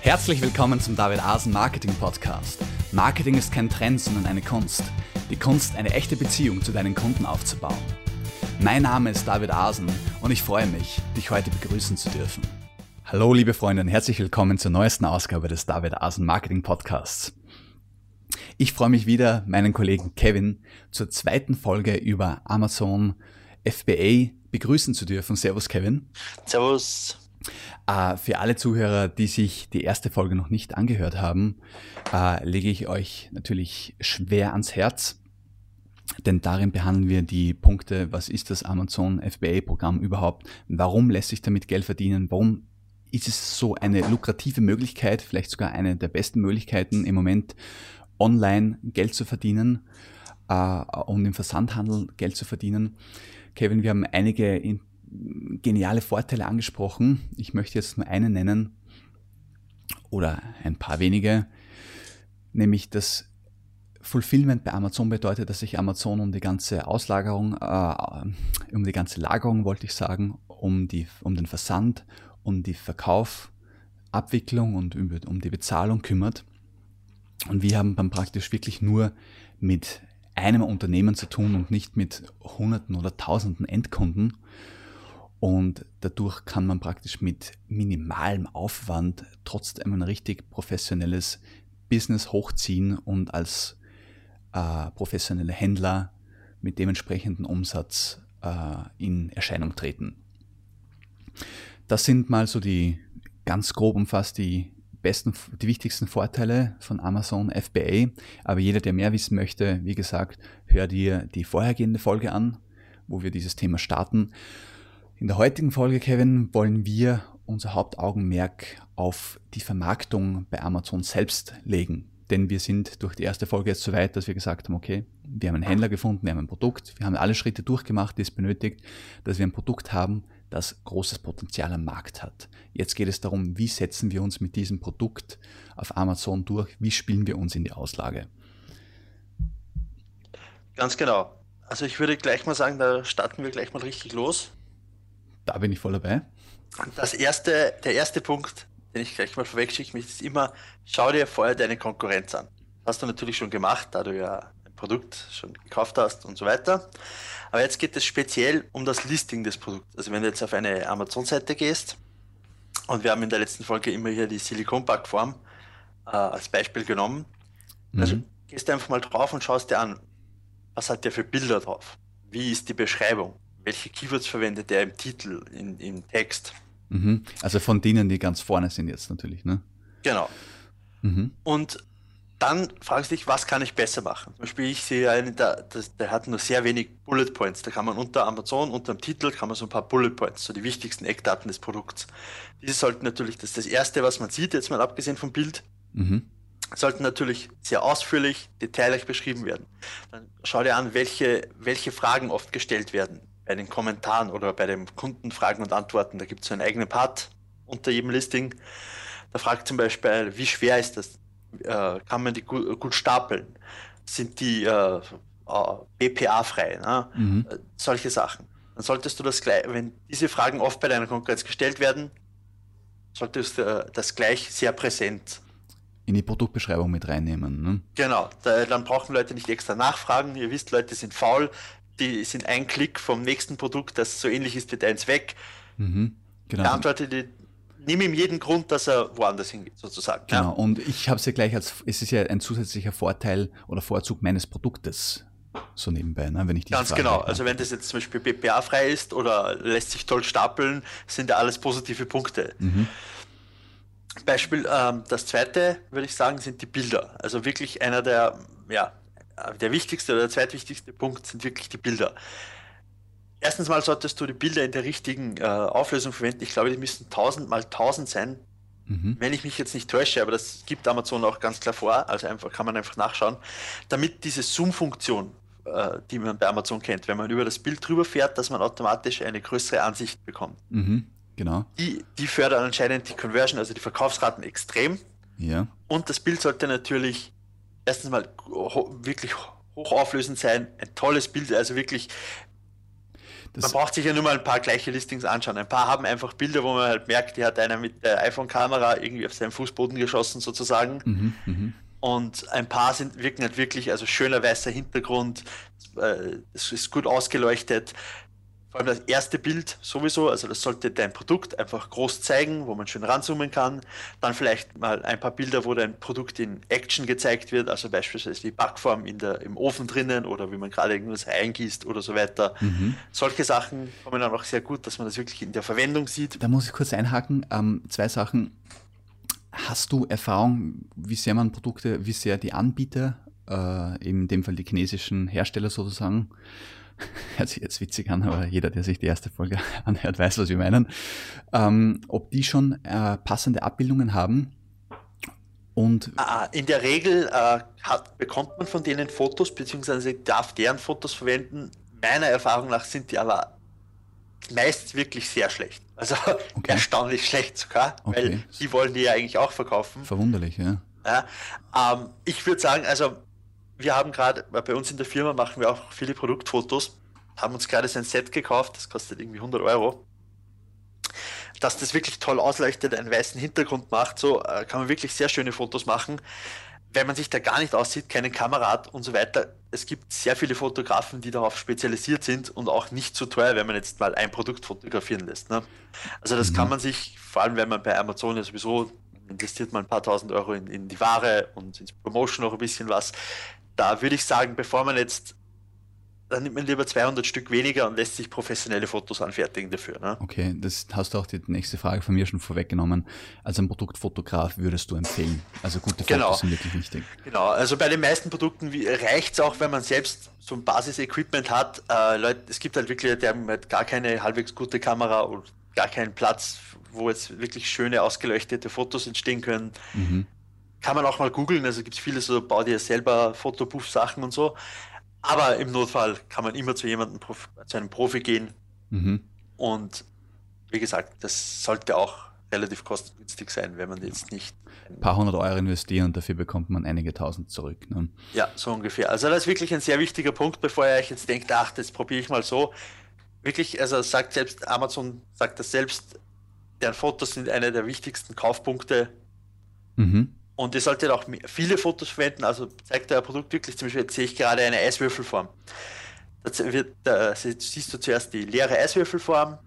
Herzlich willkommen zum David Asen Marketing Podcast. Marketing ist kein Trend, sondern eine Kunst. Die Kunst, eine echte Beziehung zu deinen Kunden aufzubauen. Mein Name ist David Asen und ich freue mich, dich heute begrüßen zu dürfen. Hallo liebe Freunde und herzlich willkommen zur neuesten Ausgabe des David Asen Marketing Podcasts. Ich freue mich wieder, meinen Kollegen Kevin zur zweiten Folge über Amazon FBA begrüßen zu dürfen. Servus Kevin. Servus. Äh, für alle Zuhörer, die sich die erste Folge noch nicht angehört haben, äh, lege ich euch natürlich schwer ans Herz, denn darin behandeln wir die Punkte, was ist das Amazon FBA-Programm überhaupt, warum lässt sich damit Geld verdienen, warum ist es so eine lukrative Möglichkeit, vielleicht sogar eine der besten Möglichkeiten im Moment, online Geld zu verdienen äh, und im Versandhandel Geld zu verdienen. Kevin, wir haben einige geniale Vorteile angesprochen. Ich möchte jetzt nur einen nennen oder ein paar wenige, nämlich das Fulfillment bei Amazon bedeutet, dass sich Amazon um die ganze Auslagerung, äh, um die ganze Lagerung, wollte ich sagen, um, die, um den Versand, um die Verkauf, Abwicklung und um die Bezahlung kümmert. Und wir haben dann praktisch wirklich nur mit einem Unternehmen zu tun und nicht mit Hunderten oder Tausenden Endkunden. Und dadurch kann man praktisch mit minimalem Aufwand trotzdem ein richtig professionelles Business hochziehen und als äh, professionelle Händler mit dementsprechenden Umsatz äh, in Erscheinung treten. Das sind mal so die ganz grob umfasst die besten, die wichtigsten Vorteile von Amazon FBA. Aber jeder, der mehr wissen möchte, wie gesagt, hör dir die vorhergehende Folge an, wo wir dieses Thema starten. In der heutigen Folge, Kevin, wollen wir unser Hauptaugenmerk auf die Vermarktung bei Amazon selbst legen. Denn wir sind durch die erste Folge jetzt so weit, dass wir gesagt haben, okay, wir haben einen Händler gefunden, wir haben ein Produkt, wir haben alle Schritte durchgemacht, die es benötigt, dass wir ein Produkt haben, das großes Potenzial am Markt hat. Jetzt geht es darum, wie setzen wir uns mit diesem Produkt auf Amazon durch, wie spielen wir uns in die Auslage. Ganz genau. Also ich würde gleich mal sagen, da starten wir gleich mal richtig los. Da bin ich voll dabei. Das erste, der erste Punkt, den ich gleich mal vorwegschicke, ist immer, schau dir vorher deine Konkurrenz an. Hast du natürlich schon gemacht, da du ja ein Produkt schon gekauft hast und so weiter. Aber jetzt geht es speziell um das Listing des Produkts. Also wenn du jetzt auf eine Amazon-Seite gehst, und wir haben in der letzten Folge immer hier die Silikonbackform äh, als Beispiel genommen. Mhm. Also gehst du einfach mal drauf und schaust dir an, was hat der für Bilder drauf? Wie ist die Beschreibung? Welche Keywords verwendet er im Titel, in, im Text. Mhm. Also von denen, die ganz vorne sind jetzt natürlich, ne? Genau. Mhm. Und dann fragst du dich, was kann ich besser machen? Zum Beispiel, ich sehe einen, der, der, hat nur sehr wenig Bullet Points. Da kann man unter Amazon, unter dem Titel, kann man so ein paar Bullet Points, so die wichtigsten Eckdaten des Produkts. Diese sollten natürlich, das ist das Erste, was man sieht, jetzt mal abgesehen vom Bild, mhm. sollten natürlich sehr ausführlich, detailreich beschrieben werden. Dann schau dir an, welche, welche Fragen oft gestellt werden bei den Kommentaren oder bei den Kundenfragen und Antworten, da gibt es so einen eigenen Part unter jedem Listing. Da fragt zum Beispiel, wie schwer ist das? Äh, kann man die gut, gut, stapeln? Sind die äh, äh BPA-frei? Ne? Mhm. Äh, solche Sachen. Dann solltest du das gleich, wenn diese Fragen oft bei deiner Konkurrenz gestellt werden, solltest du äh, das gleich sehr präsent in die Produktbeschreibung mit reinnehmen. Ne? Genau, da, dann brauchen Leute nicht extra nachfragen. Ihr wisst, Leute sind faul die sind ein Klick vom nächsten Produkt, das so ähnlich ist wie deins weg. Mhm, genau. Beantworte die, nimm ihm jeden Grund, dass er woanders hingeht, sozusagen. Genau, ja. und ich habe es ja gleich als, es ist ja ein zusätzlicher Vorteil oder Vorzug meines Produktes. So nebenbei, ne, wenn ich Ganz Frage genau. Also wenn das jetzt zum Beispiel BPA-frei ist oder lässt sich toll stapeln, sind ja alles positive Punkte. Mhm. Beispiel, ähm, das zweite, würde ich sagen, sind die Bilder. Also wirklich einer der ja, der wichtigste oder der zweitwichtigste Punkt sind wirklich die Bilder. Erstens mal solltest du die Bilder in der richtigen äh, Auflösung verwenden. Ich glaube, die müssen 1000 mal 1000 sein. Mhm. Wenn ich mich jetzt nicht täusche, aber das gibt Amazon auch ganz klar vor, also einfach kann man einfach nachschauen, damit diese Zoom-Funktion, äh, die man bei Amazon kennt, wenn man über das Bild drüber fährt, dass man automatisch eine größere Ansicht bekommt. Mhm. Genau. Die, die fördern anscheinend die Conversion, also die Verkaufsraten extrem. Ja. Und das Bild sollte natürlich erstens mal wirklich hochauflösend sein, ein tolles Bild, also wirklich. Das man braucht sich ja nur mal ein paar gleiche Listings anschauen. Ein paar haben einfach Bilder, wo man halt merkt, die hat einer mit der iPhone-Kamera irgendwie auf seinen Fußboden geschossen sozusagen. Mhm, mh. Und ein paar sind, wirken halt wirklich, also schöner weißer Hintergrund, äh, es ist gut ausgeleuchtet. Vor allem das erste Bild sowieso, also das sollte dein Produkt einfach groß zeigen, wo man schön ranzoomen kann. Dann vielleicht mal ein paar Bilder, wo dein Produkt in Action gezeigt wird, also beispielsweise die Backform in der, im Ofen drinnen oder wie man gerade irgendwas eingießt oder so weiter. Mhm. Solche Sachen kommen dann auch sehr gut, dass man das wirklich in der Verwendung sieht. Da muss ich kurz einhaken. Ähm, zwei Sachen. Hast du Erfahrung, wie sehr man Produkte, wie sehr die Anbieter, äh, in dem Fall die chinesischen Hersteller sozusagen, hört sich jetzt witzig an, aber jeder, der sich die erste Folge anhört, weiß, was wir meinen, ähm, ob die schon äh, passende Abbildungen haben. Und ah, ah, in der Regel äh, hat, bekommt man von denen Fotos, beziehungsweise darf deren Fotos verwenden. Meiner Erfahrung nach sind die aber meist wirklich sehr schlecht. Also okay. erstaunlich schlecht sogar, okay. weil die wollen die ja eigentlich auch verkaufen. Verwunderlich, ja. ja ähm, ich würde sagen, also wir haben gerade, bei uns in der Firma machen wir auch viele Produktfotos, haben uns gerade so ein Set gekauft, das kostet irgendwie 100 Euro. Dass das wirklich toll ausleuchtet, einen weißen Hintergrund macht, so äh, kann man wirklich sehr schöne Fotos machen. Wenn man sich da gar nicht aussieht, keine Kamera hat und so weiter, es gibt sehr viele Fotografen, die darauf spezialisiert sind und auch nicht zu teuer, wenn man jetzt mal ein Produkt fotografieren lässt. Ne? Also das mhm. kann man sich, vor allem wenn man bei Amazon ja sowieso investiert man ein paar tausend Euro in, in die Ware und ins Promotion noch ein bisschen was da würde ich sagen, bevor man jetzt, dann nimmt man lieber 200 Stück weniger und lässt sich professionelle Fotos anfertigen dafür. Ne? Okay, das hast du auch die nächste Frage von mir schon vorweggenommen. Als ein Produktfotograf würdest du empfehlen? Also gute Fotos genau. sind wirklich wichtig. Genau, also bei den meisten Produkten reicht es auch, wenn man selbst so ein Basis-Equipment hat. Äh, Leute, es gibt halt wirklich, die haben halt gar keine halbwegs gute Kamera und gar keinen Platz, wo jetzt wirklich schöne ausgeleuchtete Fotos entstehen können. Mhm kann man auch mal googeln, also gibt es viele so, bau dir selber Fotobuff-Sachen und so. Aber im Notfall kann man immer zu jemandem, zu einem Profi gehen. Mhm. Und wie gesagt, das sollte auch relativ kostengünstig sein, wenn man jetzt nicht. Ein paar hundert Euro investieren und dafür bekommt man einige tausend zurück. Ne? Ja, so ungefähr. Also das ist wirklich ein sehr wichtiger Punkt, bevor ihr euch jetzt denkt, ach, das probiere ich mal so. Wirklich, also sagt selbst Amazon, sagt das selbst, deren Fotos sind einer der wichtigsten Kaufpunkte. Mhm. Und ihr solltet auch viele Fotos verwenden, also zeigt euer Produkt wirklich, zum Beispiel jetzt sehe ich gerade eine Eiswürfelform. Da, wird, da siehst du zuerst die leere Eiswürfelform,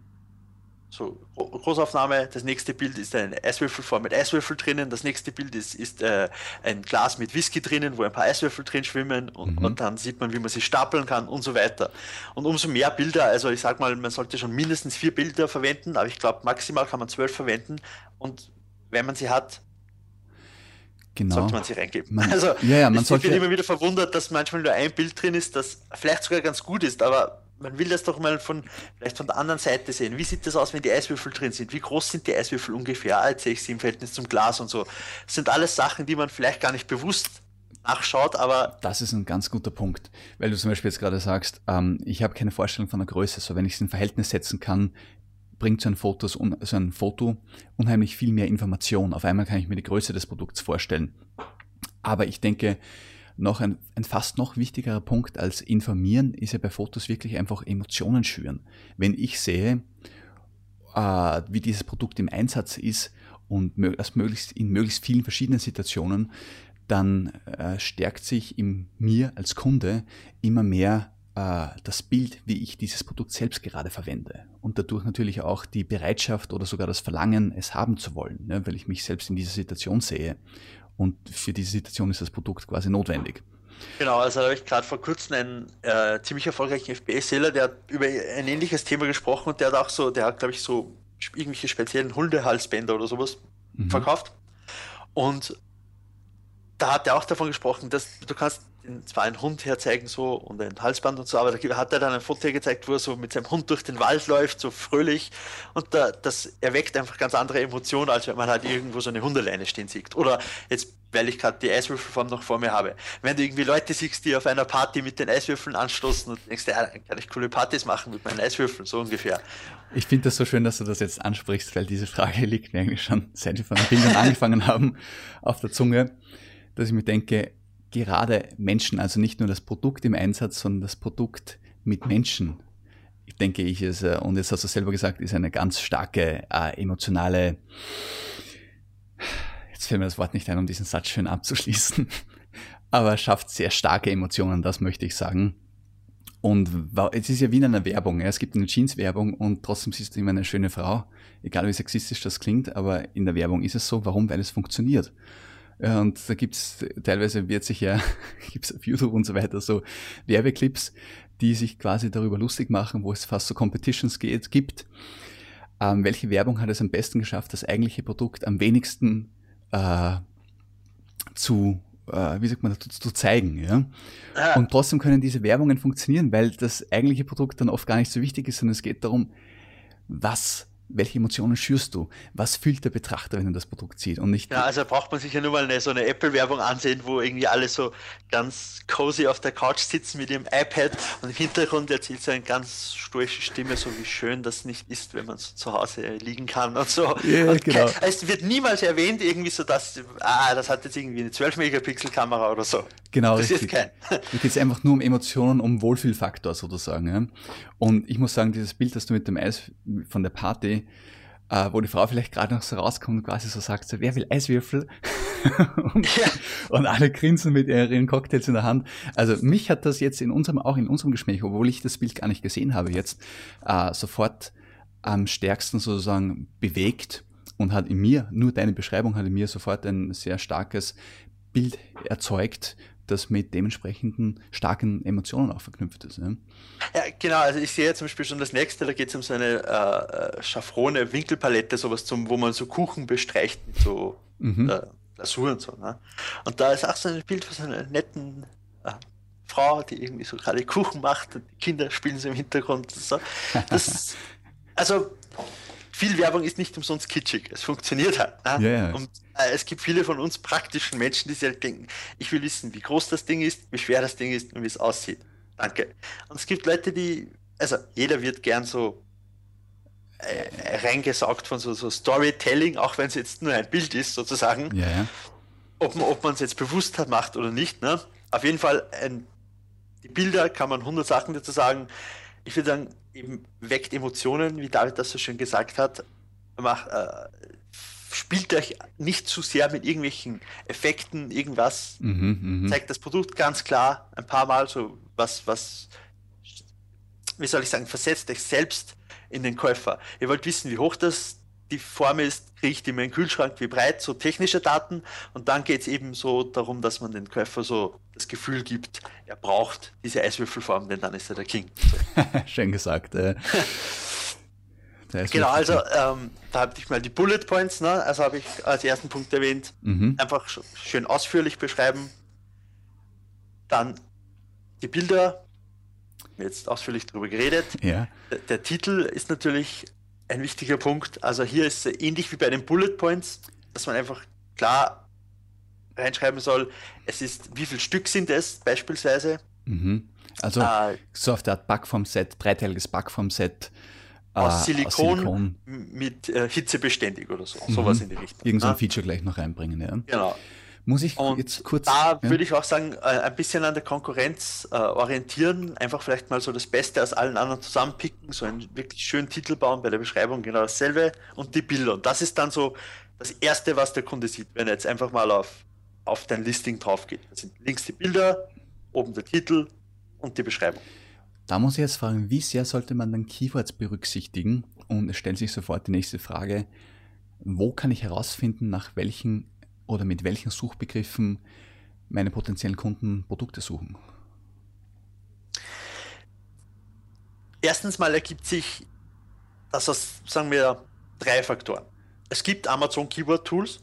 so Großaufnahme, das nächste Bild ist eine Eiswürfelform mit Eiswürfel drinnen, das nächste Bild ist, ist äh, ein Glas mit Whisky drinnen, wo ein paar Eiswürfel drin schwimmen und, mhm. und, dann sieht man, wie man sie stapeln kann und so weiter. Und umso mehr Bilder, also ich sag mal, man sollte schon mindestens vier Bilder verwenden, aber ich glaube maximal kann man zwölf verwenden und wenn man sie hat, Genau. Sollte man sich reingeben. Man, also, ja, ja, man ich sollte, bin immer wieder verwundert, dass manchmal nur ein Bild drin ist, das vielleicht sogar ganz gut ist, aber man will das doch mal von, vielleicht von der anderen Seite sehen. Wie sieht das aus, wenn die Eiswürfel drin sind? Wie groß sind die Eiswürfel ungefähr? Sehe ich sie im Verhältnis zum Glas und so. Das sind alles Sachen, die man vielleicht gar nicht bewusst nachschaut, aber. Das ist ein ganz guter Punkt, weil du zum Beispiel jetzt gerade sagst, ähm, ich habe keine Vorstellung von der Größe. So, wenn ich es in Verhältnis setzen kann, bringt so ein, Fotos, so ein Foto unheimlich viel mehr Information. Auf einmal kann ich mir die Größe des Produkts vorstellen. Aber ich denke, noch ein, ein, fast noch wichtigerer Punkt als informieren ist ja bei Fotos wirklich einfach Emotionen schüren. Wenn ich sehe, äh, wie dieses Produkt im Einsatz ist und das möglichst in möglichst vielen verschiedenen Situationen, dann äh, stärkt sich in mir als Kunde immer mehr äh, das Bild, wie ich dieses Produkt selbst gerade verwende. Und dadurch natürlich auch die Bereitschaft oder sogar das Verlangen, es haben zu wollen, ne, weil ich mich selbst in dieser Situation sehe. Und für diese Situation ist das Produkt quasi notwendig. Genau, also da habe ich gerade vor kurzem einen äh, ziemlich erfolgreichen FPS-Seller, der hat über ein ähnliches Thema gesprochen und der hat auch so, der hat, glaube ich, so irgendwelche speziellen Hundehalsbänder oder sowas mhm. verkauft. Und da hat er auch davon gesprochen, dass du kannst zwar einen Hund herzeigen so und ein Halsband und so, aber da hat er dann ein Foto gezeigt, wo er so mit seinem Hund durch den Wald läuft, so fröhlich und da, das erweckt einfach ganz andere Emotionen, als wenn man halt irgendwo so eine Hundeleine stehen sieht. Oder jetzt, weil ich gerade die Eiswürfelform noch vor mir habe, wenn du irgendwie Leute siehst, die auf einer Party mit den Eiswürfeln anstoßen und denkst, ja, dann kann ich coole Partys machen mit meinen Eiswürfeln, so ungefähr. Ich finde das so schön, dass du das jetzt ansprichst, weil diese Frage liegt mir eigentlich schon, seit wir von den Bildern angefangen haben, auf der Zunge, dass ich mir denke, gerade Menschen, also nicht nur das Produkt im Einsatz, sondern das Produkt mit Menschen, denke ich, ist, äh, und jetzt hast du selber gesagt, ist eine ganz starke äh, emotionale, jetzt fällt mir das Wort nicht ein, um diesen Satz schön abzuschließen, aber schafft sehr starke Emotionen, das möchte ich sagen. Und es ist ja wie in einer Werbung. Es gibt eine Jeans-Werbung und trotzdem siehst du immer eine schöne Frau. Egal wie sexistisch das klingt, aber in der Werbung ist es so. Warum? Weil es funktioniert. Ja, und da gibt's teilweise wird sich ja, gibt's auf YouTube und so weiter so Werbeclips, die sich quasi darüber lustig machen, wo es fast so Competitions geht, gibt. Ähm, welche Werbung hat es am besten geschafft, das eigentliche Produkt am wenigsten äh, zu äh, wie sagt man, zu, zu zeigen. Ja? Ah. Und trotzdem können diese Werbungen funktionieren, weil das eigentliche Produkt dann oft gar nicht so wichtig ist, sondern es geht darum, was welche Emotionen schürst du? Was fühlt der Betrachter, wenn er das Produkt sieht? Und nicht ja, also braucht man sich ja nur mal eine, so eine Apple-Werbung ansehen, wo irgendwie alle so ganz cozy auf der Couch sitzen mit ihrem iPad und im Hintergrund erzählt so eine ganz stoische Stimme, so wie schön das nicht ist, wenn man so zu Hause liegen kann und so. Ja, und genau. es wird niemals erwähnt, irgendwie so, dass, ah, das hat jetzt irgendwie eine 12-Megapixel-Kamera oder so. Genau, das richtig. Ist kein. Da geht es einfach nur um Emotionen, um Wohlfühlfaktor sozusagen. Ja? Und ich muss sagen, dieses Bild, das du mit dem Eis von der Party, äh, wo die Frau vielleicht gerade noch so rauskommt und quasi so sagt, so, wer will Eiswürfel? und, ja. und, alle grinsen mit ihren Cocktails in der Hand. Also mich hat das jetzt in unserem, auch in unserem Gespräch, obwohl ich das Bild gar nicht gesehen habe jetzt, äh, sofort am stärksten sozusagen bewegt und hat in mir, nur deine Beschreibung hat in mir sofort ein sehr starkes Bild erzeugt, das mit dementsprechenden starken Emotionen auch verknüpft ist. Ja, ja genau, also ich sehe zum Beispiel schon das nächste, da geht es um so eine äh, äh, Schaffrone, Winkelpalette, sowas zum, wo man so Kuchen bestreicht mit so mhm. äh, und so. Ne? Und da ist auch so ein Bild von so einer netten äh, Frau, die irgendwie so gerade Kuchen macht und die Kinder spielen so im Hintergrund. So. Das, also viel Werbung ist nicht umsonst kitschig. Es funktioniert halt. Ne? Yeah. Und äh, es gibt viele von uns praktischen Menschen, die sich halt denken, ich will wissen, wie groß das Ding ist, wie schwer das Ding ist und wie es aussieht. Danke. Und es gibt Leute, die, also jeder wird gern so äh, reingesaugt von so, so, Storytelling, auch wenn es jetzt nur ein Bild ist, sozusagen. Yeah. Ob, ob man es jetzt bewusst hat, macht oder nicht. Ne? Auf jeden Fall, ein, die Bilder kann man 100 Sachen dazu sagen. Ich würde sagen, eben weckt Emotionen, wie David das so schön gesagt hat. Macht, äh, spielt euch nicht zu sehr mit irgendwelchen Effekten, irgendwas. Mhm, mhm, zeigt das Produkt ganz klar ein paar Mal, so was, was, wie soll ich sagen, versetzt euch selbst in den Käufer. Ihr wollt wissen, wie hoch das die Form ist, kriege ich die in meinen Kühlschrank, wie breit, so technische Daten. Und dann geht es eben so darum, dass man den Käufer so das Gefühl gibt, er braucht diese Eiswürfelform, denn dann ist er der King. Schön gesagt. Äh. genau, also ähm, da habe ich mal die Bullet Points, ne? also habe ich als ersten Punkt erwähnt, mhm. einfach schön ausführlich beschreiben. Dann die Bilder, jetzt ausführlich darüber geredet. Ja. Der, der Titel ist natürlich ein wichtiger Punkt. Also hier ist ähnlich wie bei den Bullet Points, dass man einfach klar reinschreiben soll, es ist, wie viel Stück sind es beispielsweise. Mhm. Also äh, so auf der Art Backform-Set, dreiteiliges Backform-Set. Äh, aus, Silikon aus, Silikon mit äh, hitzebeständig oder so. Mhm. Sowas in die Richtung. Irgend so ein Feature gleich noch reinbringen, ja. Genau. Muss ich und jetzt kurz. Da ja? würde ich auch sagen, äh, ein bisschen an der Konkurrenz äh, orientieren, einfach vielleicht mal so das Beste aus allen anderen zusammenpicken, so einen wirklich schönen Titel bauen, bei der Beschreibung genau dasselbe und die Bilder. Und das ist dann so das Erste, was der Kunde sieht, wenn er jetzt einfach mal auf, auf dein Listing drauf geht. Das sind links die Bilder, oben der Titel und die Beschreibung. Da muss ich jetzt fragen, wie sehr sollte man dann Keywords berücksichtigen? Und es stellt sich sofort die nächste Frage, wo kann ich herausfinden, nach welchen oder mit welchen Suchbegriffen meine potenziellen Kunden Produkte suchen? Erstens mal ergibt sich das aus, sagen wir, drei Faktoren. Es gibt Amazon Keyword Tools.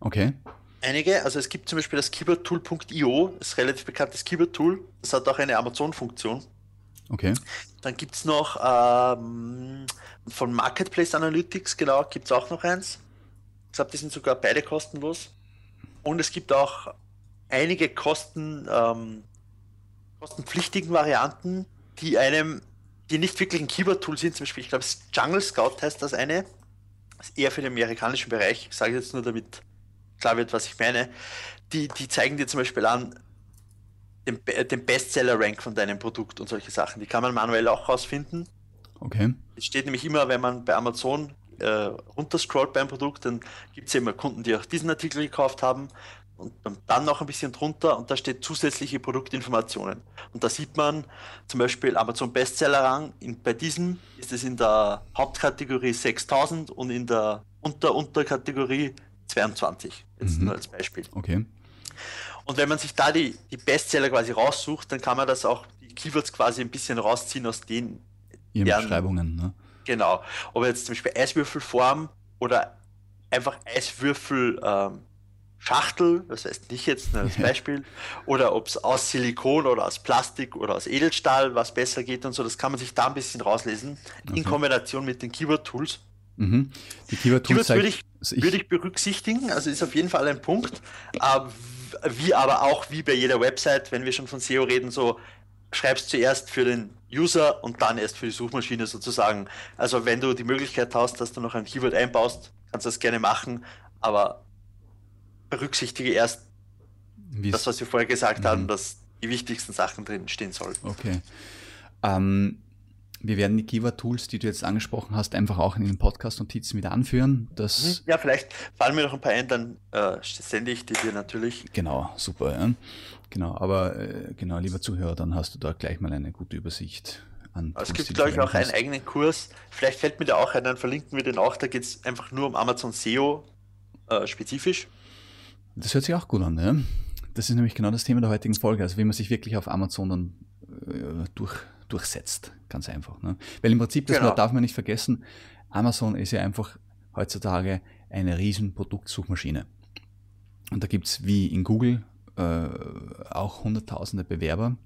Okay. Einige, also es gibt zum Beispiel das keywordtool.io, das ist ein relativ bekanntes Keyword Tool. Das hat auch eine Amazon-Funktion. Okay. Dann gibt es noch ähm, von Marketplace Analytics, genau, gibt es auch noch eins. Ich glaube, die sind sogar beide kostenlos. Und es gibt auch einige Kosten, ähm, kostenpflichtigen Varianten, die einem, die nicht wirklich ein Keyword-Tool sind. Zum Beispiel, ich glaube, Jungle Scout heißt das eine. Das ist eher für den amerikanischen Bereich. Ich sage jetzt nur, damit klar wird, was ich meine. Die, die zeigen dir zum Beispiel an, den, den Bestseller-Rank von deinem Produkt und solche Sachen. Die kann man manuell auch rausfinden. Okay. Es steht nämlich immer, wenn man bei Amazon äh, runterscrollt beim Produkt, dann gibt es ja immer Kunden, die auch diesen Artikel gekauft haben und dann noch ein bisschen drunter und da steht zusätzliche Produktinformationen. Und da sieht man zum Beispiel Amazon Bestseller-Rang. Bei diesem ist es in der Hauptkategorie 6000 und in der Unter-Unterkategorie 22. Jetzt mhm. nur als Beispiel. Okay. Und wenn man sich da die, die Bestseller quasi raussucht, dann kann man das auch, die Keywords quasi ein bisschen rausziehen aus den Ihren deren, Beschreibungen. Ne? Genau. Ob jetzt zum Beispiel Eiswürfelform oder einfach Eiswürfel. Ähm, Schachtel, das heißt nicht jetzt als Beispiel, oder ob es aus Silikon oder aus Plastik oder aus Edelstahl was besser geht und so, das kann man sich da ein bisschen rauslesen, okay. in Kombination mit den Keyword-Tools. Mhm. Die Keyword-Tools Keyword würde ich, ich, würd ich berücksichtigen, also ist auf jeden Fall ein Punkt, wie aber auch wie bei jeder Website, wenn wir schon von SEO reden, so schreibst zuerst für den User und dann erst für die Suchmaschine sozusagen. Also wenn du die Möglichkeit hast, dass du noch ein Keyword einbaust, kannst du das gerne machen, aber berücksichtige erst Wie's das, was wir vorher gesagt mhm. haben, dass die wichtigsten Sachen drin stehen sollten. Okay. Ähm, wir werden die Keyword-Tools, die du jetzt angesprochen hast, einfach auch in den Podcast-Notizen wieder anführen. Das mhm. ja, vielleicht fallen mir noch ein paar ein, dann äh, sende ich die dir natürlich. Genau, super. Ja. Genau, aber äh, genau, lieber Zuhörer, dann hast du da gleich mal eine gute Übersicht an. Es gibt, glaube ich, auch einen eigenen Kurs. Vielleicht fällt mir da auch ein, dann verlinken wir den auch. Da geht es einfach nur um Amazon SEO äh, spezifisch. Das hört sich auch gut an, ne? Das ist nämlich genau das Thema der heutigen Folge, also wie man sich wirklich auf Amazon dann äh, durch, durchsetzt. Ganz einfach. Ne? Weil im Prinzip, das genau. darf man nicht vergessen, Amazon ist ja einfach heutzutage eine riesen Produktsuchmaschine. Und da gibt es wie in Google äh, auch hunderttausende Bewerber.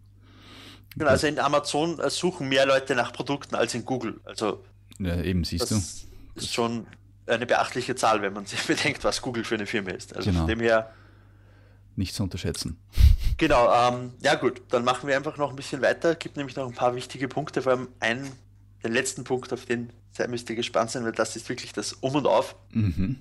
Genau, also in Amazon äh, suchen mehr Leute nach Produkten als in Google. Also ja, eben siehst du. Das ist schon eine beachtliche Zahl, wenn man sich bedenkt, was Google für eine Firma ist. Also genau. von dem her. Nicht zu unterschätzen. Genau, ähm, ja gut, dann machen wir einfach noch ein bisschen weiter. Gibt nämlich noch ein paar wichtige Punkte, vor allem einen, den letzten Punkt, auf den müsst ihr gespannt sein, weil das ist wirklich das Um und Auf. Mhm.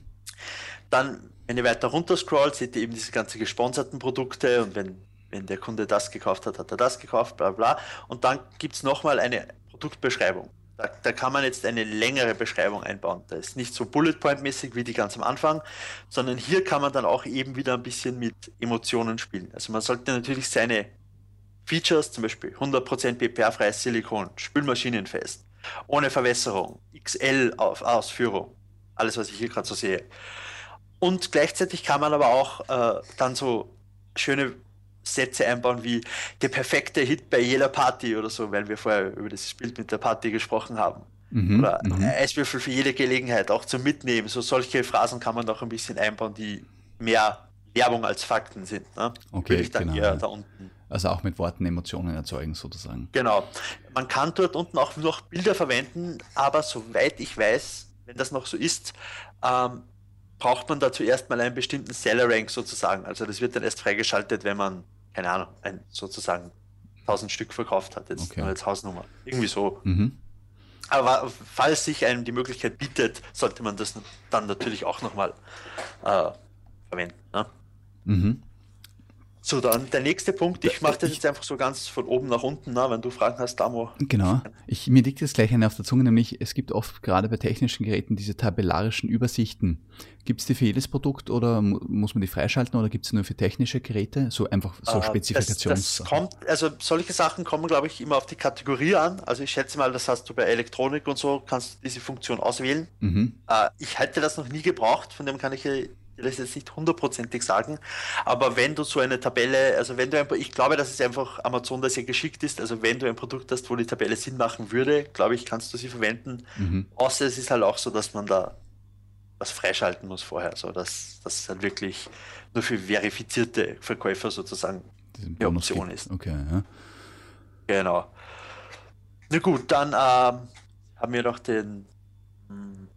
Dann, wenn ihr weiter runter scrollt, seht ihr eben diese ganzen gesponserten Produkte und wenn, wenn der Kunde das gekauft hat, hat er das gekauft, bla bla. Und dann gibt es nochmal eine Produktbeschreibung. Da, da, kann man jetzt eine längere Beschreibung einbauen. Da ist nicht so Bullet Point-mäßig wie die ganz am Anfang, sondern hier kann man dann auch eben wieder ein bisschen mit Emotionen spielen. Also man sollte natürlich seine Features, zum Beispiel 100% BPA-freies Silikon, spülmaschinenfest, ohne Verwässerung, XL-Ausführung, alles was ich hier gerade so sehe. Und gleichzeitig kann man aber auch äh, dann so schöne Sätze einbauen wie der perfekte Hit bei jeder Party oder so, weil wir vorher über das Bild mit der Party gesprochen haben. Mhm, oder mhm. Eiswürfel für jede Gelegenheit, auch zum Mitnehmen. So solche Phrasen kann man noch ein bisschen einbauen, die mehr Werbung als Fakten sind. Ne? Okay, genau. da unten. Also auch mit Worten Emotionen erzeugen sozusagen. Genau. Man kann dort unten auch noch Bilder verwenden, aber soweit ich weiß, wenn das noch so ist, ähm, braucht man da zuerst mal einen bestimmten Seller Rank sozusagen. Also das wird dann erst freigeschaltet, wenn man, keine Ahnung, ein, sozusagen 1000 Stück verkauft hat, jetzt okay. als Hausnummer. Irgendwie so. Mhm. Aber falls sich einem die Möglichkeit bietet, sollte man das dann natürlich auch nochmal äh, verwenden. Ne? Mhm. So, dann der nächste Punkt. Ich mache das ich, jetzt einfach so ganz von oben nach unten, na, wenn du Fragen hast, Damo. Genau. Ich, mir liegt jetzt gleich eine auf der Zunge, nämlich es gibt oft gerade bei technischen Geräten diese tabellarischen Übersichten. Gibt es die für jedes Produkt oder muss man die freischalten oder gibt es nur für technische Geräte? So einfach so uh, Spezifikations. Das, das kommt, also solche Sachen kommen, glaube ich, immer auf die Kategorie an. Also ich schätze mal, das hast du bei Elektronik und so, kannst du diese Funktion auswählen. Mhm. Uh, ich hätte das noch nie gebraucht, von dem kann ich das jetzt nicht hundertprozentig sagen, aber wenn du so eine Tabelle, also wenn du ein, ich glaube, dass es einfach Amazon das ja geschickt ist, also wenn du ein Produkt hast, wo die Tabelle Sinn machen würde, glaube ich, kannst du sie verwenden. Mhm. Außer es ist halt auch so, dass man da was freischalten muss vorher, so dass das halt wirklich nur für verifizierte Verkäufer sozusagen die Option gibt. ist. Okay, ja. Genau. Na gut, dann ähm, haben wir noch den hm,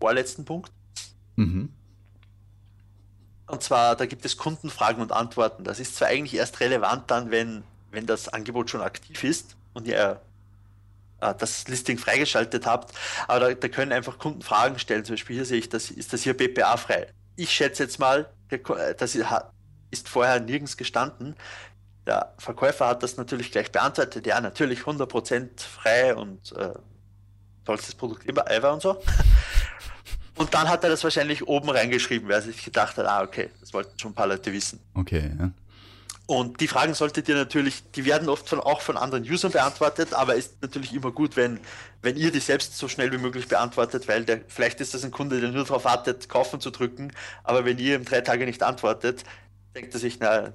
vorletzten Punkt. Mhm. Und zwar, da gibt es Kundenfragen und Antworten. Das ist zwar eigentlich erst relevant dann, wenn, wenn das Angebot schon aktiv ist und ihr äh, das Listing freigeschaltet habt, aber da, da, können einfach Kunden Fragen stellen. Zum Beispiel hier sehe ich, das, ist das hier BPA frei? Ich schätze jetzt mal, das ist vorher nirgends gestanden. der Verkäufer hat das natürlich gleich beantwortet, ja, natürlich 100% frei und äh, tollstes Produkt immer, ever und so. Und dann hat er das wahrscheinlich oben reingeschrieben, weil er sich gedacht hat, ah, okay, das wollten schon ein paar Leute wissen. Okay, ja. Und die Fragen solltet ihr natürlich, die werden oft von, auch von anderen Usern beantwortet, aber ist natürlich immer gut, wenn, wenn ihr die selbst so schnell wie möglich beantwortet, weil der, vielleicht ist das ein Kunde, der nur darauf wartet, kaufen zu drücken, aber wenn ihr ihm drei Tage nicht antwortet, denkt er sich, na,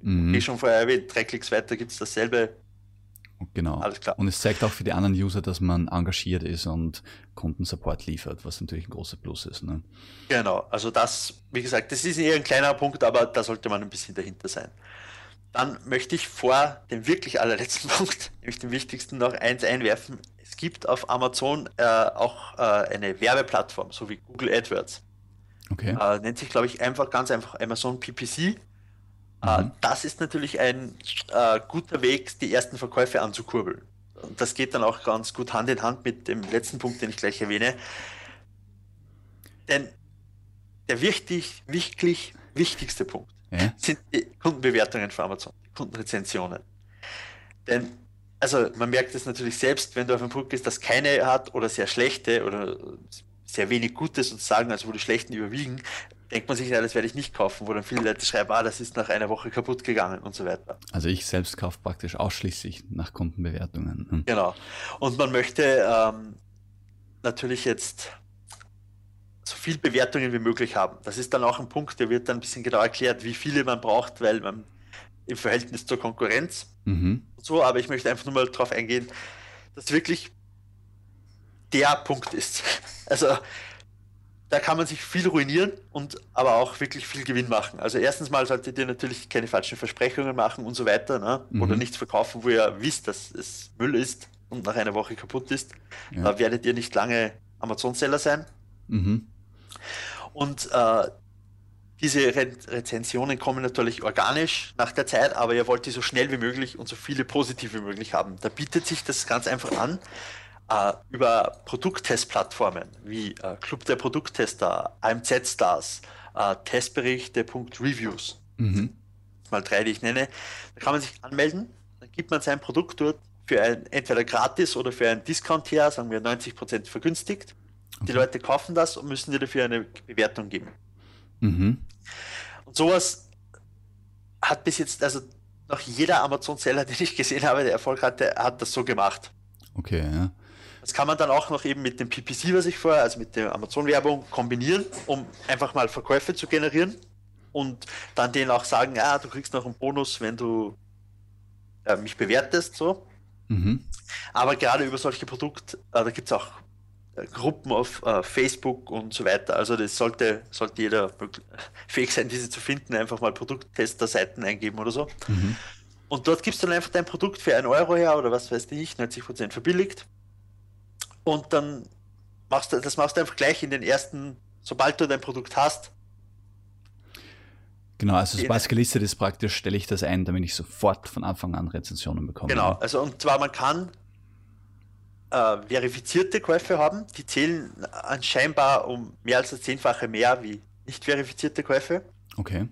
mhm. wie schon vorher erwähnt, drei Klicks weiter gibt es dasselbe, Genau. Alles klar. Und es zeigt auch für die anderen User, dass man engagiert ist und Kundensupport liefert, was natürlich ein großer Plus ist. Ne? Genau. Also das, wie gesagt, das ist eher ein kleiner Punkt, aber da sollte man ein bisschen dahinter sein. Dann möchte ich vor dem wirklich allerletzten Punkt, nämlich dem wichtigsten, noch eins einwerfen. Es gibt auf Amazon äh, auch äh, eine Werbeplattform, so wie Google AdWords. Okay. Äh, nennt sich, glaube ich, einfach ganz einfach Amazon PPC. Äh, mhm. Das ist natürlich ein äh, guter Weg, die ersten Verkäufe anzukurbeln. Und das geht dann auch ganz gut Hand in Hand mit dem letzten Punkt, den ich gleich erwähne. Denn der wirklich, wirklich wichtigste Punkt ja? sind die Kundenbewertungen für Amazon, die Kundenrezensionen. Denn, also man merkt es natürlich selbst, wenn du auf einem Produkt bist, das keine hat oder sehr schlechte oder sehr wenig Gute sozusagen, also wo die schlechten überwiegen, denkt man sich, ja, das werde ich nicht kaufen, wo dann viele Leute schreiben, ah, das ist nach einer Woche kaputt gegangen und so weiter. Also ich selbst kaufe praktisch ausschließlich nach Kundenbewertungen. Hm. Genau. Und man möchte ähm, natürlich jetzt so viel Bewertungen wie möglich haben. Das ist dann auch ein Punkt, der wird dann ein bisschen genau erklärt, wie viele man braucht, weil man im Verhältnis zur Konkurrenz mhm. so, aber ich möchte einfach nur mal darauf eingehen, dass wirklich der Punkt ist. Also da kann man sich viel ruinieren und aber auch wirklich viel Gewinn machen. Also erstens mal solltet ihr natürlich keine falschen Versprechungen machen und so weiter, ne? Mhm. oder nichts verkaufen, wo ihr wisst, dass es Müll ist und nach einer Woche kaputt ist. Ja. Da werdet ihr nicht lange Amazon-Seller sein. Mhm. Und äh, diese Re Rezensionen kommen natürlich organisch nach der Zeit, aber ihr wollt die so schnell wie möglich und so viele positive wie möglich haben. Da bietet sich das ganz einfach an, äh, über Produkttestplattformen wie äh, Club der Produkttester, AMZ Stars, äh, Testberichte.reviews, mhm. mal drei, die ich nenne, da kann man sich anmelden, dann gibt man sein Produkt dort für ein, entweder gratis oder für einen Discount her, sagen wir 90% vergünstigt. Okay. Die Leute kaufen das und müssen dir dafür eine Bewertung geben. Mhm. Und sowas hat bis jetzt, also noch jeder Amazon-Seller, den ich gesehen habe, der Erfolg hatte, hat das so gemacht. Okay, ja. Das kann man dann auch noch eben mit dem PPC, was ich vorher, also mit der Amazon-Werbung kombinieren, um einfach mal Verkäufe zu generieren und dann denen auch sagen, ja, du kriegst noch einen Bonus, wenn du äh, mich bewertest, so. Mhm. Aber gerade über solche Produkte, äh, da gibt es auch äh, Gruppen auf äh, Facebook und so weiter. Also das sollte, sollte jeder fähig sein, diese zu finden, einfach mal Produkttester-Seiten eingeben oder so. Mhm. Und dort gibst du dann einfach dein Produkt für einen Euro her oder was weiß ich, 90% verbilligt und dann machst du, das machst du einfach gleich in den ersten, sobald du dein Produkt hast. Genau, also sobald es gelistet ist, praktisch stelle ich das ein, damit ich sofort von Anfang an Rezensionen bekomme. Genau, also und zwar man kann äh, verifizierte Käufe haben, die zählen anscheinend um mehr als das Zehnfache mehr wie nicht verifizierte Käufe. Okay.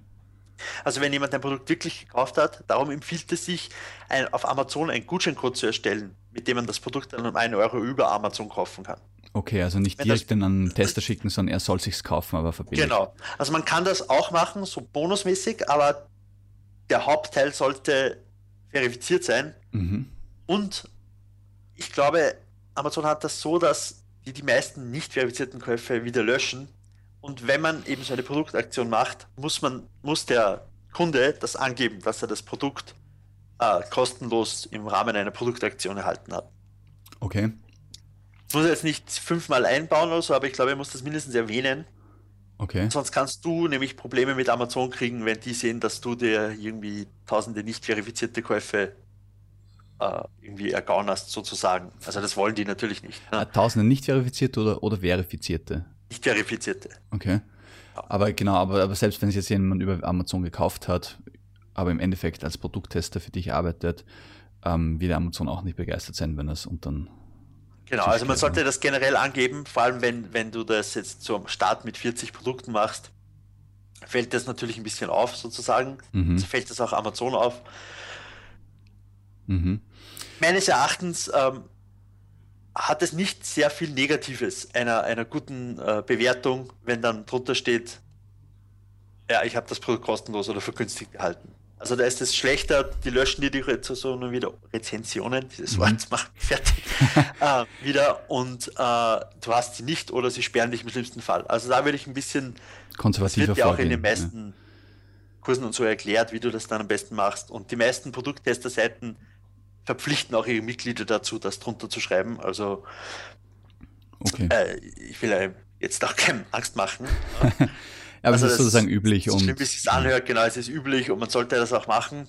Also wenn jemand ein Produkt wirklich gekauft hat, darum empfiehlt es sich, ein, auf Amazon einen Gutscheincode zu erstellen, mit dem man das Produkt dann um einen Euro über Amazon kaufen kann. Okay, also nicht wenn direkt das, an einen Tester schicken, sondern er soll sich's kaufen, aber verbilligt. Genau. Also man kann das auch machen, so bonusmäßig, aber der Hauptteil sollte verifiziert sein. Mhm. Und ich glaube, Amazon hat das so, dass die die meisten nicht verifizierten Käufe wieder löschen, und wenn man eben so eine Produktaktion macht, muss man, muss der Kunde das angeben, dass er das Produkt äh, kostenlos im Rahmen einer Produktaktion erhalten hat. Okay. Ich muss jetzt nicht fünfmal einbauen oder so, aber ich glaube, er muss das mindestens erwähnen. Okay. Sonst kannst du nämlich Probleme mit Amazon kriegen, wenn die sehen, dass du dir irgendwie tausende nicht verifizierte Käufe äh, irgendwie ergauen hast, sozusagen. Also das wollen die natürlich nicht. Ne? Tausende nicht verifizierte oder, oder verifizierte? nicht verifizierte. Okay. Aber genau, aber, aber selbst wenn es jetzt jemand über Amazon gekauft hat, aber im Endeffekt als Produkttester für dich arbeitet, ähm, wird Amazon auch nicht begeistert sein, wenn es unter Genau, also man sollte das generell angeben, vor allem wenn, wenn du das jetzt zum Start mit 40 Produkten machst, fällt das natürlich ein bisschen auf sozusagen. Mhm. Also fällt das auch Amazon auf. Mhm. Meines Erachtens ähm, hat es nicht sehr viel Negatives einer, einer guten äh, Bewertung, wenn dann drunter steht, ja, ich habe das Produkt kostenlos oder vergünstigt gehalten. Also da ist es schlechter, die löschen dir die Rezensionen wieder, Rezensionen, dieses mhm. Wort macht fertig, äh, wieder und äh, du hast sie nicht oder sie sperren dich im schlimmsten Fall. Also da würde ich ein bisschen, konservativer das wird ja auch in den meisten ja. Kursen und so erklärt, wie du das dann am besten machst. Und die meisten Produkttester-Seiten verpflichten auch ihre Mitglieder dazu, das drunter zu schreiben. Also okay. äh, ich will jetzt auch keine Angst machen. aber also es ist sozusagen üblich. So schlimm, wie es sich anhört, genau, es ist üblich und man sollte das auch machen.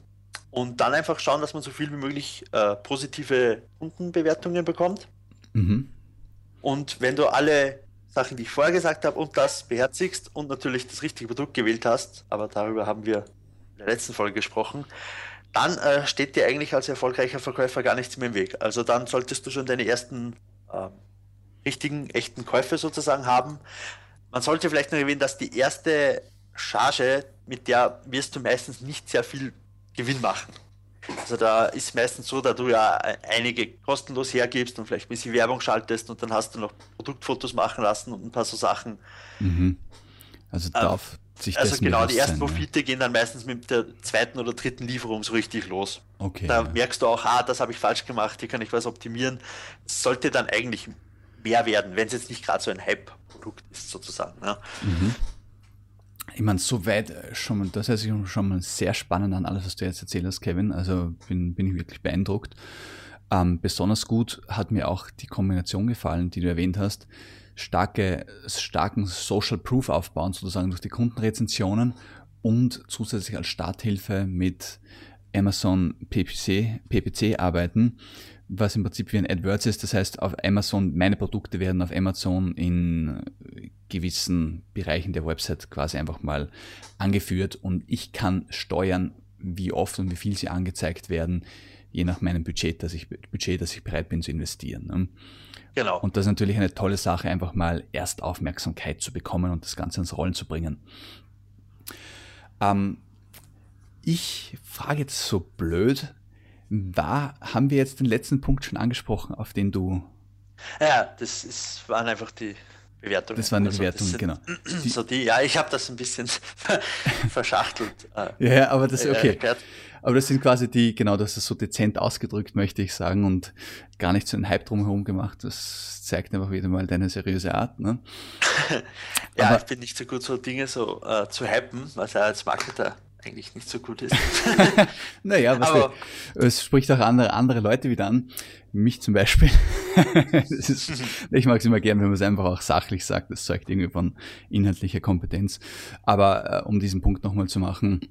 Und dann einfach schauen, dass man so viel wie möglich äh, positive Kundenbewertungen bekommt. Mhm. Und wenn du alle Sachen, die ich vorher gesagt habe, und das beherzigst und natürlich das richtige Produkt gewählt hast, aber darüber haben wir in der letzten Folge gesprochen, dann äh, steht dir eigentlich als erfolgreicher Verkäufer gar nichts mehr im Weg. Also dann solltest du schon deine ersten äh, richtigen, echten Käufe sozusagen haben. Man sollte vielleicht noch erwähnen, dass die erste Charge, mit der wirst du meistens nicht sehr viel Gewinn machen. Also da ist meistens so, da du ja einige kostenlos hergibst und vielleicht ein bisschen Werbung schaltest und dann hast du noch Produktfotos machen lassen und ein paar so Sachen. Mhm. Also darf, sich also genau, die ersten Profite ja. gehen dann meistens mit der zweiten oder dritten Lieferung so richtig los. Okay. Da ja. merkst du auch, ah, das habe ich falsch gemacht, hier kann ich was optimieren. Das sollte dann eigentlich mehr werden, wenn es jetzt nicht gerade so ein Hype-Produkt ist, sozusagen. Ja. Mhm. Ich meine, soweit äh, schon mal, das hört sich schon mal sehr spannend an, alles, was du jetzt erzählt hast, Kevin. Also bin, bin ich wirklich beeindruckt. Ähm, besonders gut hat mir auch die Kombination gefallen, die du erwähnt hast starke, starken Social Proof aufbauen, sozusagen durch die Kundenrezensionen und zusätzlich als Starthilfe mit Amazon PPC, PPC arbeiten, was im Prinzip wie ein AdWords ist. Das heißt, auf Amazon, meine Produkte werden auf Amazon in gewissen Bereichen der Website quasi einfach mal angeführt und ich kann steuern, wie oft und wie viel sie angezeigt werden, je nach meinem Budget, das ich, Budget, das ich bereit bin zu investieren. Ne? Genau. Und das ist natürlich eine tolle Sache, einfach mal erst Aufmerksamkeit zu bekommen und das Ganze ins Rollen zu bringen. Ähm, ich frage jetzt so blöd, war, haben wir jetzt den letzten Punkt schon angesprochen, auf den du. Ja, das ist, waren einfach die Bewertungen. Das waren die also, Bewertungen, genau. So die, ja, ich habe das ein bisschen verschachtelt. Äh, ja, aber das ist okay. Erklärt. Aber das sind quasi die, genau, das ist so dezent ausgedrückt, möchte ich sagen, und gar nicht so einen Hype drumherum gemacht. Das zeigt einfach wieder mal deine seriöse Art. Ne? ja, Aber, ich bin nicht so gut, so Dinge so äh, zu hypen, was ja als Marketer eigentlich nicht so gut ist. naja, was Aber, wir, es spricht auch andere, andere Leute wieder an. Mich zum Beispiel. ist, ich mag es immer gern, wenn man es einfach auch sachlich sagt. Das zeugt irgendwie von inhaltlicher Kompetenz. Aber äh, um diesen Punkt nochmal zu machen,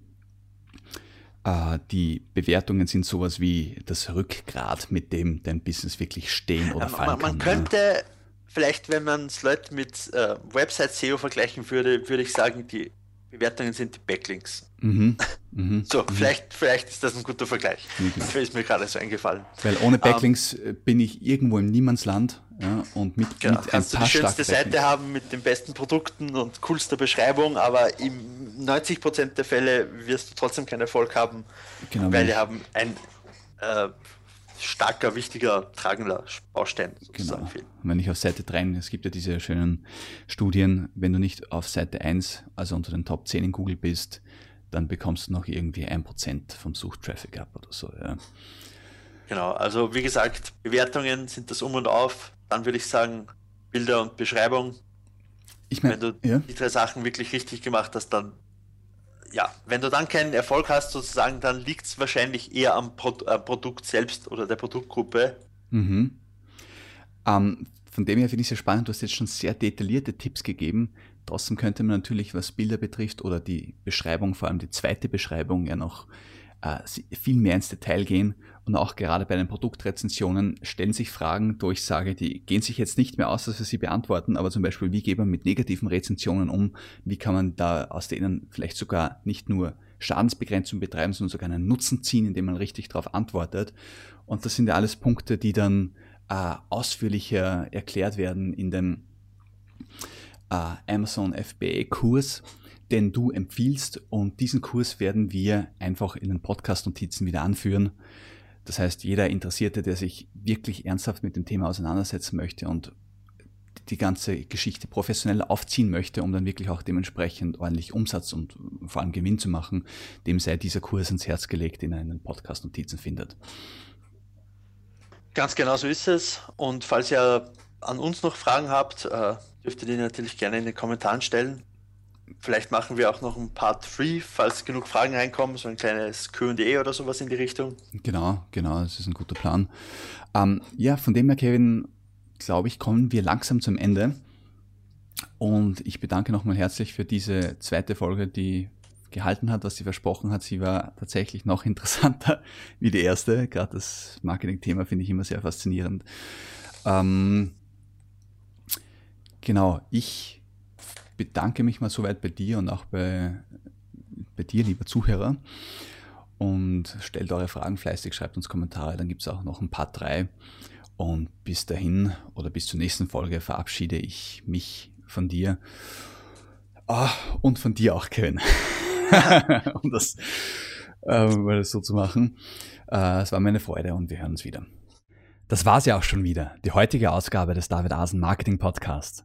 äh, die Bewertungen sind sowas wie das Rückgrat, mit dem dein Business wirklich stehen oder fallen man, man kann. Man könnte ja. vielleicht, wenn man es Leute mit äh, Website-SEO vergleichen würde, würde ich sagen, die Bewertungen sind die Backlinks. Mhm. Mhm. So, mhm. Vielleicht, vielleicht ist das ein guter Vergleich. Mhm. Das ist mir gerade so eingefallen. Weil ohne ähm, Backlinks um, bin ich irgendwo im Niemandsland ja, und mit, genau, mit kannst ein paar du die schönste Seite haben mit den besten Produkten und coolster Beschreibung, aber im 90% der Fälle wirst du trotzdem keinen Erfolg haben, genau, weil die haben ein äh, starker, wichtiger, tragender Baustein sozusagen genau. Wenn ich auf Seite 3, es gibt ja diese schönen Studien, wenn du nicht auf Seite 1, also unter den Top 10 in Google bist, dann bekommst du noch irgendwie 1% vom Suchtraffic ab oder so. Ja. Genau, also wie gesagt, Bewertungen sind das um und auf. Dann würde ich sagen, Bilder und Beschreibung. Ich mein, wenn du ja. die drei Sachen wirklich richtig gemacht hast, dann ja, wenn du dann keinen Erfolg hast, sozusagen, dann liegt es wahrscheinlich eher am Pro äh, Produkt selbst oder der Produktgruppe. Mhm. Ähm, von dem her finde ich es sehr spannend, du hast jetzt schon sehr detaillierte Tipps gegeben. Trotzdem könnte man natürlich, was Bilder betrifft oder die Beschreibung, vor allem die zweite Beschreibung, ja noch äh, viel mehr ins Detail gehen. Und auch gerade bei den Produktrezensionen stellen sich Fragen, wo ich sage, die gehen sich jetzt nicht mehr aus, dass wir sie beantworten, aber zum Beispiel, wie geht man mit negativen Rezensionen um? Wie kann man da aus denen vielleicht sogar nicht nur Schadensbegrenzung betreiben, sondern sogar einen Nutzen ziehen, indem man richtig darauf antwortet? Und das sind ja alles Punkte, die dann äh, ausführlicher erklärt werden in dem äh, Amazon FBA Kurs, den du empfiehlst. Und diesen Kurs werden wir einfach in den Podcast-Notizen wieder anführen. Das heißt, jeder Interessierte, der sich wirklich ernsthaft mit dem Thema auseinandersetzen möchte und die ganze Geschichte professionell aufziehen möchte, um dann wirklich auch dementsprechend ordentlich Umsatz und vor allem Gewinn zu machen, dem sei dieser Kurs ins Herz gelegt, den er in den Podcast-Notizen findet. Ganz genau so ist es. Und falls ihr an uns noch Fragen habt, äh, dürft ihr die natürlich gerne in den Kommentaren stellen. Vielleicht machen wir auch noch ein Part 3, falls genug Fragen reinkommen, so ein kleines QA oder sowas in die Richtung. Genau, genau, das ist ein guter Plan. Ähm, ja, von dem her, Kevin, glaube ich, kommen wir langsam zum Ende. Und ich bedanke nochmal herzlich für diese zweite Folge, die gehalten hat, was sie versprochen hat. Sie war tatsächlich noch interessanter wie die erste. Gerade das Marketing-Thema finde ich immer sehr faszinierend. Ähm, genau, ich bedanke mich mal soweit bei dir und auch bei, bei dir, lieber Zuhörer. Und stellt eure Fragen fleißig, schreibt uns Kommentare, dann gibt es auch noch ein paar drei. Und bis dahin oder bis zur nächsten Folge verabschiede ich mich von dir. Oh, und von dir auch, Kevin. um das, ähm, so zu machen. Äh, es war meine Freude und wir hören uns wieder. Das war's ja auch schon wieder, die heutige Ausgabe des David Asen Marketing Podcasts.